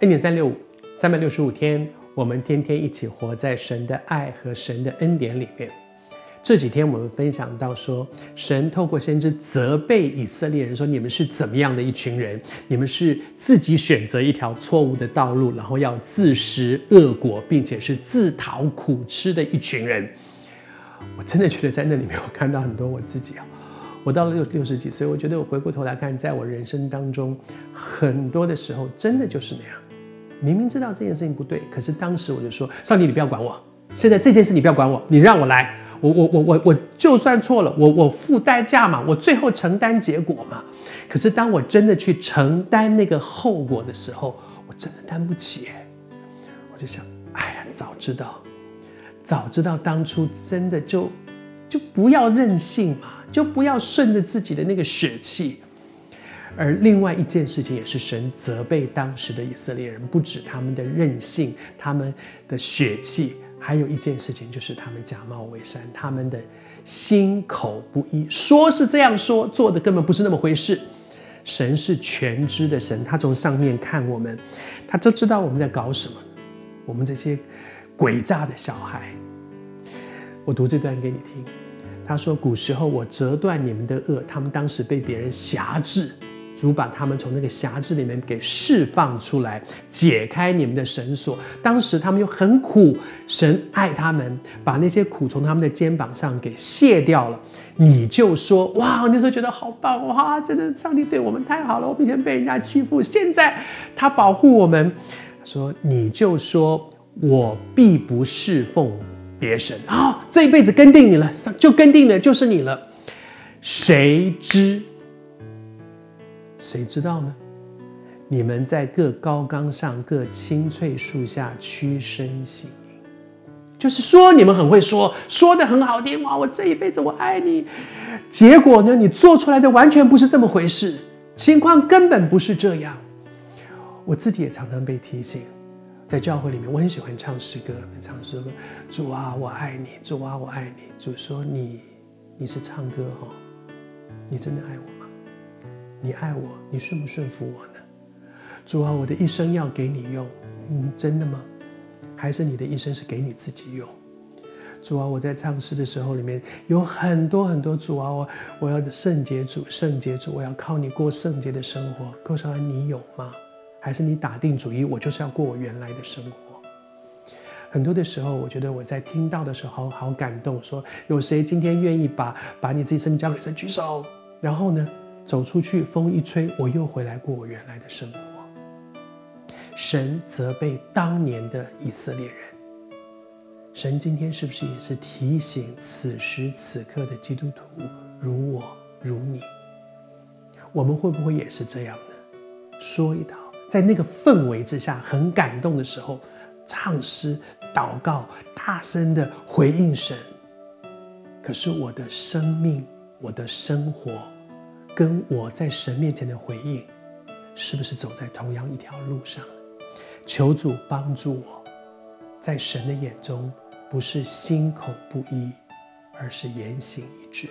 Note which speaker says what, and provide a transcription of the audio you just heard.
Speaker 1: 恩典三六五，三百六十五天，我们天天一起活在神的爱和神的恩典里面。这几天我们分享到说，神透过先知责备以色列人说：“你们是怎么样的一群人？你们是自己选择一条错误的道路，然后要自食恶果，并且是自讨苦吃的一群人。”我真的觉得在那里面，我看到很多我自己啊。我到了六六十几岁，我觉得我回过头来看，在我人生当中，很多的时候真的就是那样。明明知道这件事情不对，可是当时我就说：“上帝，你不要管我。现在这件事你不要管我，你让我来。我我我我我就算错了，我我付代价嘛，我最后承担结果嘛。可是当我真的去承担那个后果的时候，我真的担不起。我就想，哎呀，早知道，早知道当初真的就就不要任性嘛。”就不要顺着自己的那个血气，而另外一件事情也是神责备当时的以色列人，不止他们的任性，他们的血气，还有一件事情就是他们假冒伪善，他们的心口不一，说是这样说，做的根本不是那么回事。神是全知的神，他从上面看我们，他就知道我们在搞什么，我们这些诡诈的小孩。我读这段给你听。他说：“古时候我折断你们的恶，他们当时被别人挟制，主把他们从那个挟制里面给释放出来，解开你们的绳索。当时他们又很苦，神爱他们，把那些苦从他们的肩膀上给卸掉了。你就说哇，那时候觉得好棒哇，真的上帝对我们太好了。我们以前被人家欺负，现在他保护我们。说你就说我必不侍奉。”别神啊、哦，这一辈子跟定你了，就跟定了，就是你了。谁知？谁知道呢？你们在各高岗上、各青翠树下屈身行，就是说你们很会说，说的很好听哇！我这一辈子我爱你，结果呢，你做出来的完全不是这么回事，情况根本不是这样。我自己也常常被提醒。在教会里面，我很喜欢唱诗歌，唱诗歌。主啊，我爱你，主啊，我爱你。主说你，你是唱歌哈，你真的爱我？你爱我，你顺不顺服我呢？主啊，我的一生要给你用，嗯，真的吗？还是你的一生是给你自己用？主啊，我在唱诗的时候里面有很多很多主啊，我我要圣洁主，圣洁主，我要靠你过圣洁的生活。郭少安，你有吗？还是你打定主意，我就是要过我原来的生活。很多的时候，我觉得我在听到的时候好感动，说有谁今天愿意把把你自己生命交给神？举手。然后呢，走出去，风一吹，我又回来过我原来的生活。神责备当年的以色列人，神今天是不是也是提醒此时此刻的基督徒，如我如你，我们会不会也是这样呢？说一道。在那个氛围之下，很感动的时候，唱诗、祷告，大声的回应神。可是我的生命、我的生活，跟我在神面前的回应，是不是走在同样一条路上？求主帮助我，在神的眼中，不是心口不一，而是言行一致。